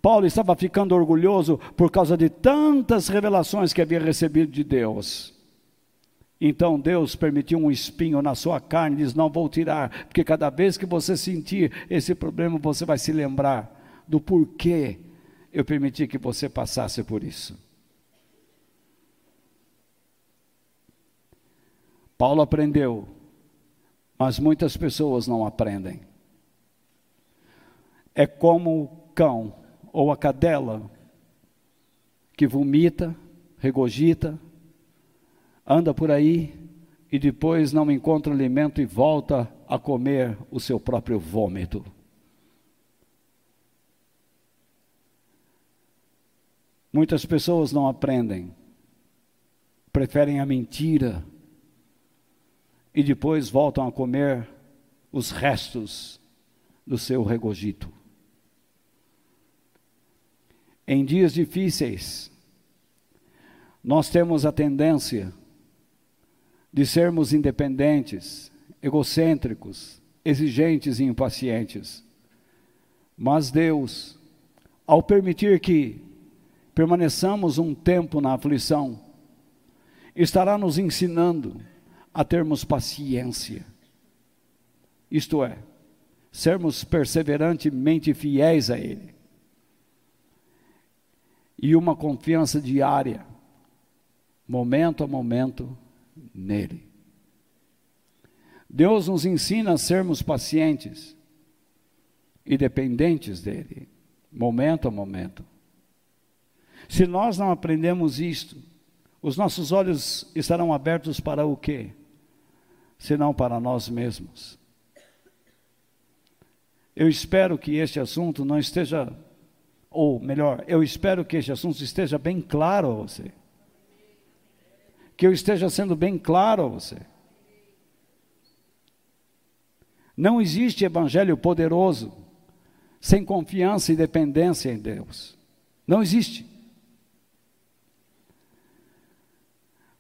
Paulo estava ficando orgulhoso por causa de tantas revelações que havia recebido de Deus. Então Deus permitiu um espinho na sua carne, diz: Não vou tirar, porque cada vez que você sentir esse problema, você vai se lembrar do porquê eu permiti que você passasse por isso. Paulo aprendeu, mas muitas pessoas não aprendem é como o cão ou a cadela que vomita, regogita, anda por aí e depois não encontra alimento e volta a comer o seu próprio vômito. Muitas pessoas não aprendem, preferem a mentira e depois voltam a comer os restos do seu regogito. Em dias difíceis, nós temos a tendência de sermos independentes, egocêntricos, exigentes e impacientes. Mas Deus, ao permitir que permaneçamos um tempo na aflição, estará nos ensinando a termos paciência. Isto é, sermos perseverantemente fiéis a Ele. E uma confiança diária, momento a momento, nele. Deus nos ensina a sermos pacientes e dependentes dele, momento a momento. Se nós não aprendemos isto, os nossos olhos estarão abertos para o quê? Senão para nós mesmos. Eu espero que este assunto não esteja, ou melhor, eu espero que este assunto esteja bem claro a você. Que eu esteja sendo bem claro a você. Não existe evangelho poderoso sem confiança e dependência em Deus. Não existe.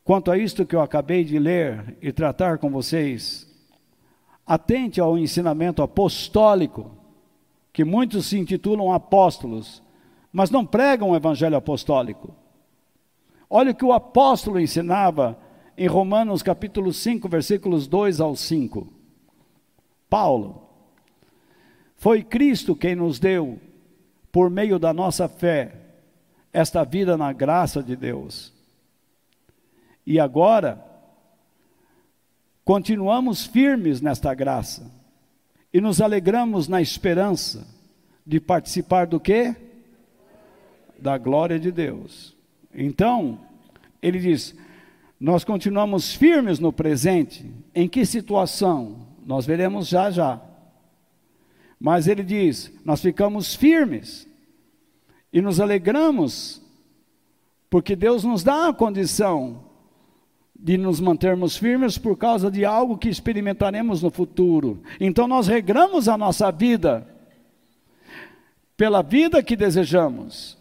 Quanto a isto que eu acabei de ler e tratar com vocês, atente ao ensinamento apostólico, que muitos se intitulam apóstolos, mas não pregam o evangelho apostólico. Olha o que o apóstolo ensinava em Romanos capítulo 5, versículos 2 ao 5. Paulo, foi Cristo quem nos deu, por meio da nossa fé, esta vida na graça de Deus e agora, continuamos firmes nesta graça e nos alegramos na esperança de participar do quê? Da glória de Deus. Então, ele diz: nós continuamos firmes no presente. Em que situação? Nós veremos já já. Mas ele diz: nós ficamos firmes e nos alegramos, porque Deus nos dá a condição de nos mantermos firmes por causa de algo que experimentaremos no futuro. Então nós regramos a nossa vida pela vida que desejamos.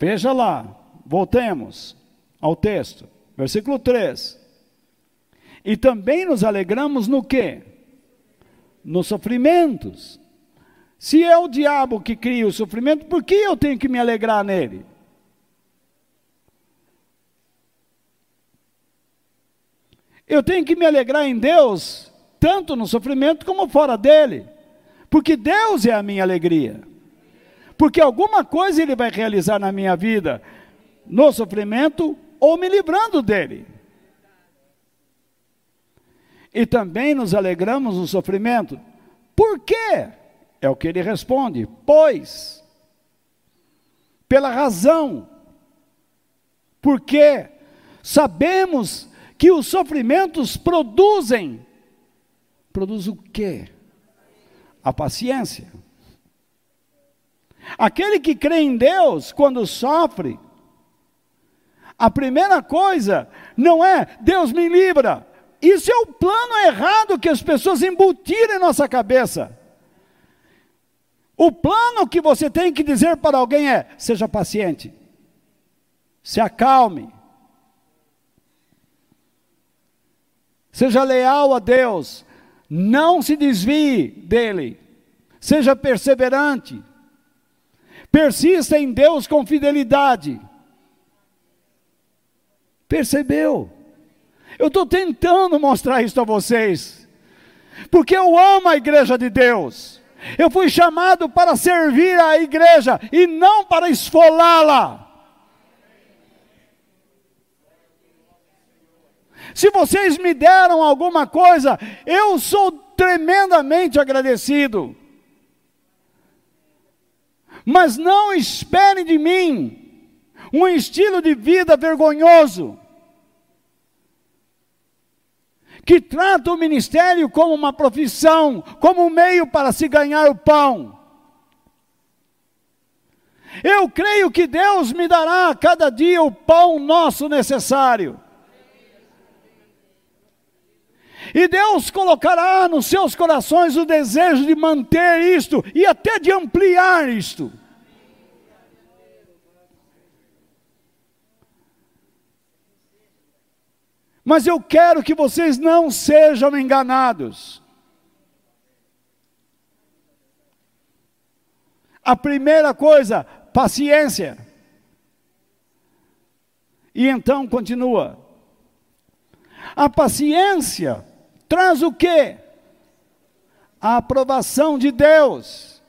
Veja lá, voltemos ao texto, versículo 3. E também nos alegramos no que? Nos sofrimentos. Se é o diabo que cria o sofrimento, por que eu tenho que me alegrar nele? Eu tenho que me alegrar em Deus, tanto no sofrimento como fora dele, porque Deus é a minha alegria. Porque alguma coisa Ele vai realizar na minha vida, no sofrimento ou me livrando dele. E também nos alegramos no sofrimento. Por quê? É o que ele responde. Pois, pela razão, porque sabemos que os sofrimentos produzem. Produz o quê? A paciência. Aquele que crê em Deus, quando sofre, a primeira coisa não é Deus me livra. Isso é o plano errado que as pessoas embutiram em nossa cabeça. O plano que você tem que dizer para alguém é: seja paciente, se acalme, Seja leal a Deus. Não se desvie dele. Seja perseverante. Persista em Deus com fidelidade. Percebeu? Eu estou tentando mostrar isso a vocês. Porque eu amo a igreja de Deus. Eu fui chamado para servir a igreja e não para esfolá-la. Se vocês me deram alguma coisa, eu sou tremendamente agradecido. Mas não esperem de mim um estilo de vida vergonhoso, que trata o ministério como uma profissão, como um meio para se ganhar o pão. Eu creio que Deus me dará a cada dia o pão nosso necessário. E Deus colocará nos seus corações o desejo de manter isto e até de ampliar isto. Mas eu quero que vocês não sejam enganados. A primeira coisa, paciência. E então continua. A paciência traz o quê? A aprovação de Deus.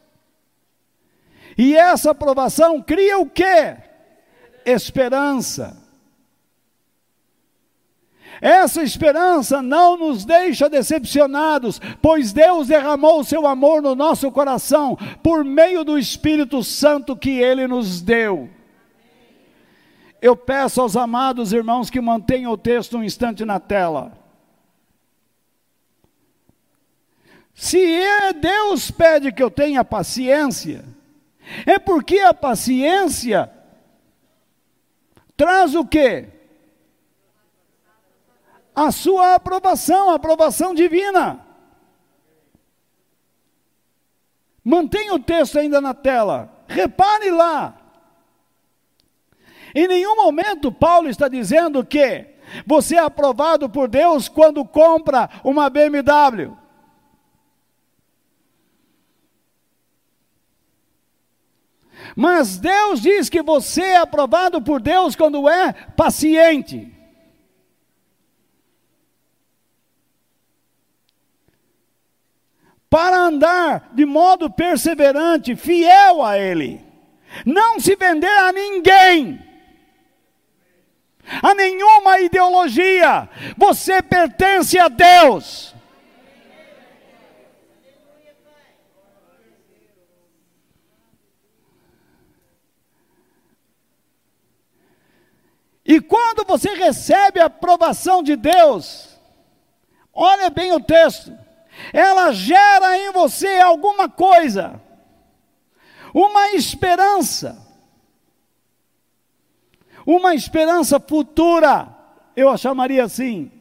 E essa aprovação cria o quê? Esperança. Essa esperança não nos deixa decepcionados, pois Deus derramou o seu amor no nosso coração por meio do Espírito Santo que ele nos deu. Eu peço aos amados irmãos que mantenham o texto um instante na tela. Se é Deus pede que eu tenha paciência, é porque a paciência traz o quê? A sua aprovação, a aprovação divina. Mantenha o texto ainda na tela. Repare lá. Em nenhum momento Paulo está dizendo que você é aprovado por Deus quando compra uma BMW. Mas Deus diz que você é aprovado por Deus quando é paciente. Para andar de modo perseverante, fiel a Ele, não se vender a ninguém, a nenhuma ideologia, você pertence a Deus. E quando você recebe a aprovação de Deus, olha bem o texto, ela gera em você alguma coisa, uma esperança, uma esperança futura, eu a chamaria assim,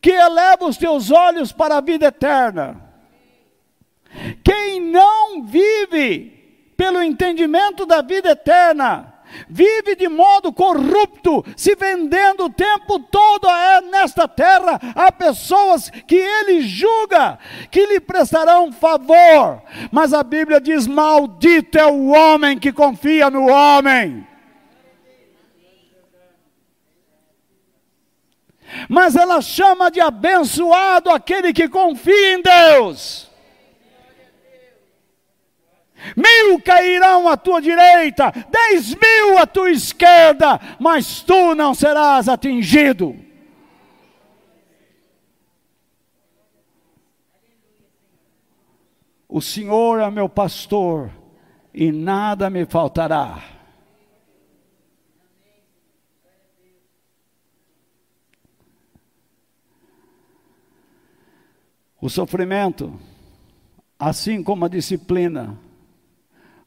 que eleva os teus olhos para a vida eterna. Quem não vive pelo entendimento da vida eterna, vive de modo corrupto, se vendendo o tempo todo é nesta terra a pessoas que ele julga que lhe prestarão favor. Mas a Bíblia diz: Maldito é o homem que confia no homem. Mas ela chama de abençoado aquele que confia em Deus. Mil cairão à tua direita, dez mil à tua esquerda, mas tu não serás atingido. O Senhor é meu pastor e nada me faltará. O sofrimento, assim como a disciplina,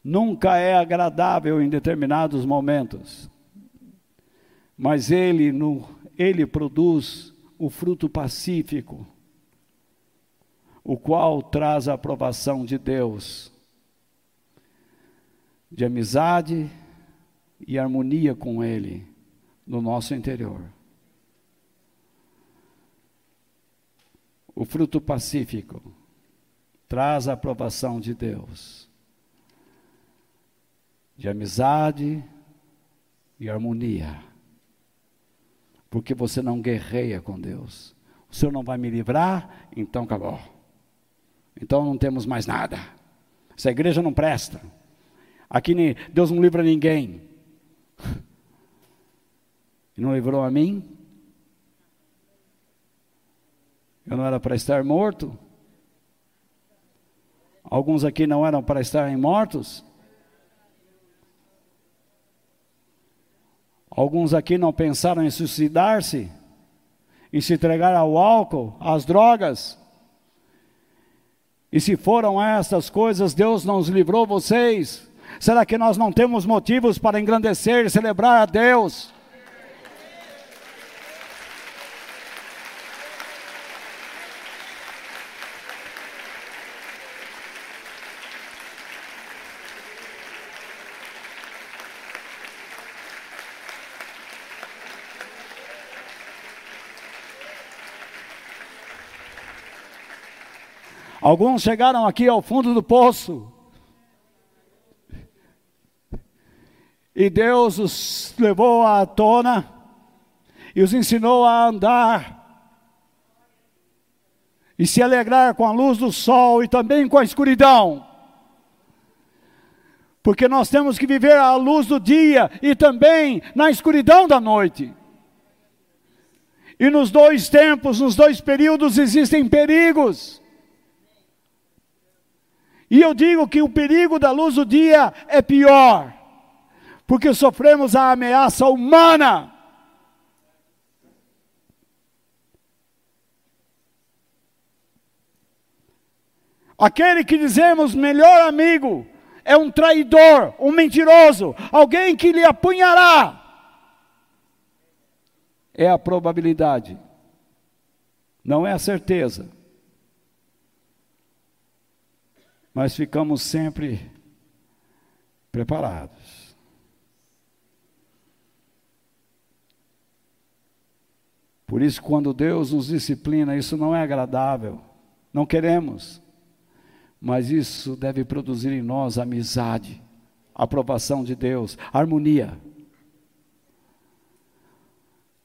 nunca é agradável em determinados momentos, mas ele, no, ele produz o fruto pacífico, o qual traz a aprovação de Deus, de amizade e harmonia com Ele no nosso interior. O fruto pacífico traz a aprovação de Deus de amizade e harmonia. Porque você não guerreia com Deus. O Senhor não vai me livrar, então acabou. Então não temos mais nada. Essa igreja não presta. Aqui Deus não livra ninguém. <laughs> E não livrou a mim? Eu não era para estar morto? Alguns aqui não eram para estarem mortos? Alguns aqui não pensaram em suicidar-se, em se entregar ao álcool, às drogas. E se foram estas coisas, Deus não os livrou vocês. Será que nós não temos motivos para engrandecer e celebrar a Deus? Alguns chegaram aqui ao fundo do poço. E Deus os levou à tona e os ensinou a andar e se alegrar com a luz do sol e também com a escuridão. Porque nós temos que viver à luz do dia e também na escuridão da noite. E nos dois tempos, nos dois períodos, existem perigos. E eu digo que o perigo da luz do dia é pior, porque sofremos a ameaça humana. Aquele que dizemos melhor amigo é um traidor, um mentiroso, alguém que lhe apunhará. É a probabilidade, não é a certeza. Mas ficamos sempre preparados. Por isso, quando Deus nos disciplina, isso não é agradável, não queremos. Mas isso deve produzir em nós amizade, aprovação de Deus, harmonia.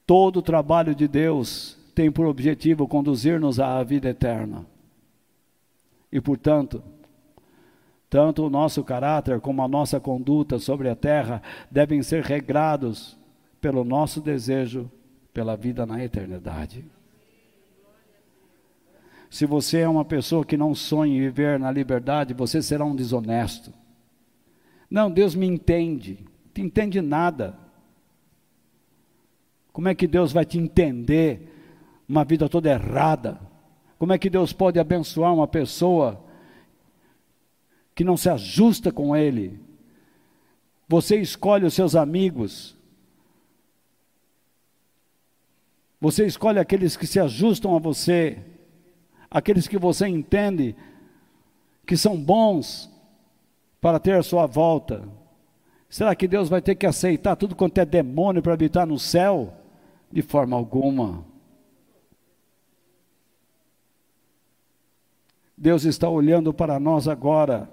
Todo o trabalho de Deus tem por objetivo conduzir-nos à vida eterna. E, portanto, tanto o nosso caráter como a nossa conduta sobre a terra devem ser regrados pelo nosso desejo pela vida na eternidade. Se você é uma pessoa que não sonha em viver na liberdade, você será um desonesto. Não, Deus me entende. Te entende nada. Como é que Deus vai te entender uma vida toda errada? Como é que Deus pode abençoar uma pessoa que não se ajusta com Ele? Você escolhe os seus amigos. Você escolhe aqueles que se ajustam a você aqueles que você entende que são bons para ter a sua volta. Será que Deus vai ter que aceitar tudo quanto é demônio para habitar no céu? De forma alguma. Deus está olhando para nós agora,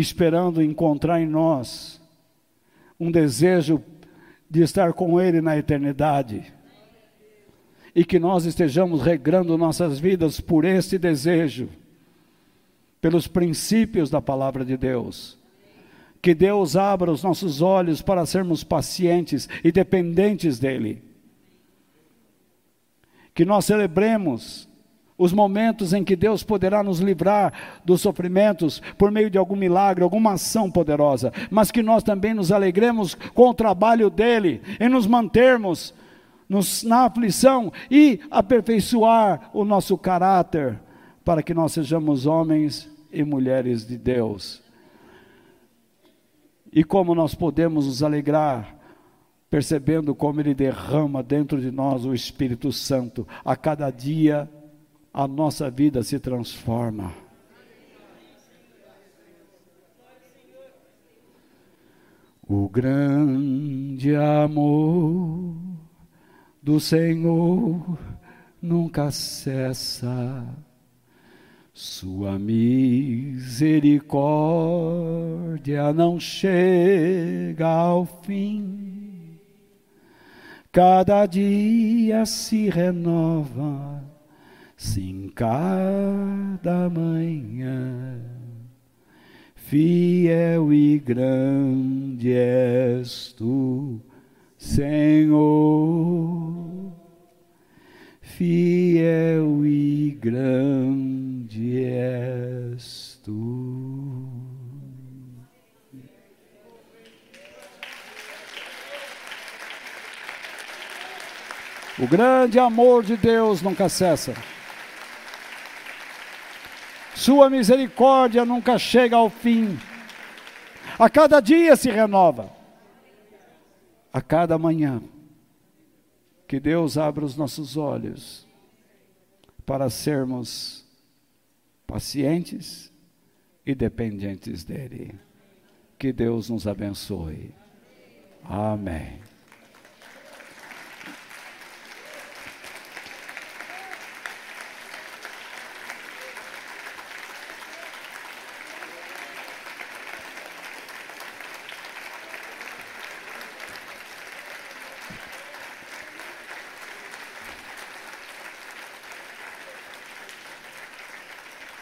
esperando encontrar em nós um desejo de estar com Ele na eternidade e que nós estejamos regrando nossas vidas por este desejo, pelos princípios da palavra de Deus. Que Deus abra os nossos olhos para sermos pacientes e dependentes dEle. Que nós celebremos os momentos em que Deus poderá nos livrar dos sofrimentos por meio de algum milagre, alguma ação poderosa, mas que nós também nos alegremos com o trabalho dele e nos mantermos nos, na aflição e aperfeiçoar o nosso caráter para que nós sejamos homens e mulheres de Deus. E como nós podemos nos alegrar percebendo como Ele derrama dentro de nós o Espírito Santo. A cada dia a nossa vida se transforma. O grande amor do Senhor nunca cessa, Sua misericórdia não chega ao fim, cada dia se renova, sim, cada manhã. Fiel e grande és tu, Senhor, fiel e grande és tu. O grande amor de Deus nunca cessa. Sua misericórdia nunca chega ao fim. A cada dia se renova a cada manhã. Que Deus abra os nossos olhos para sermos pacientes e dependentes dEle. Que Deus nos abençoe. Amém.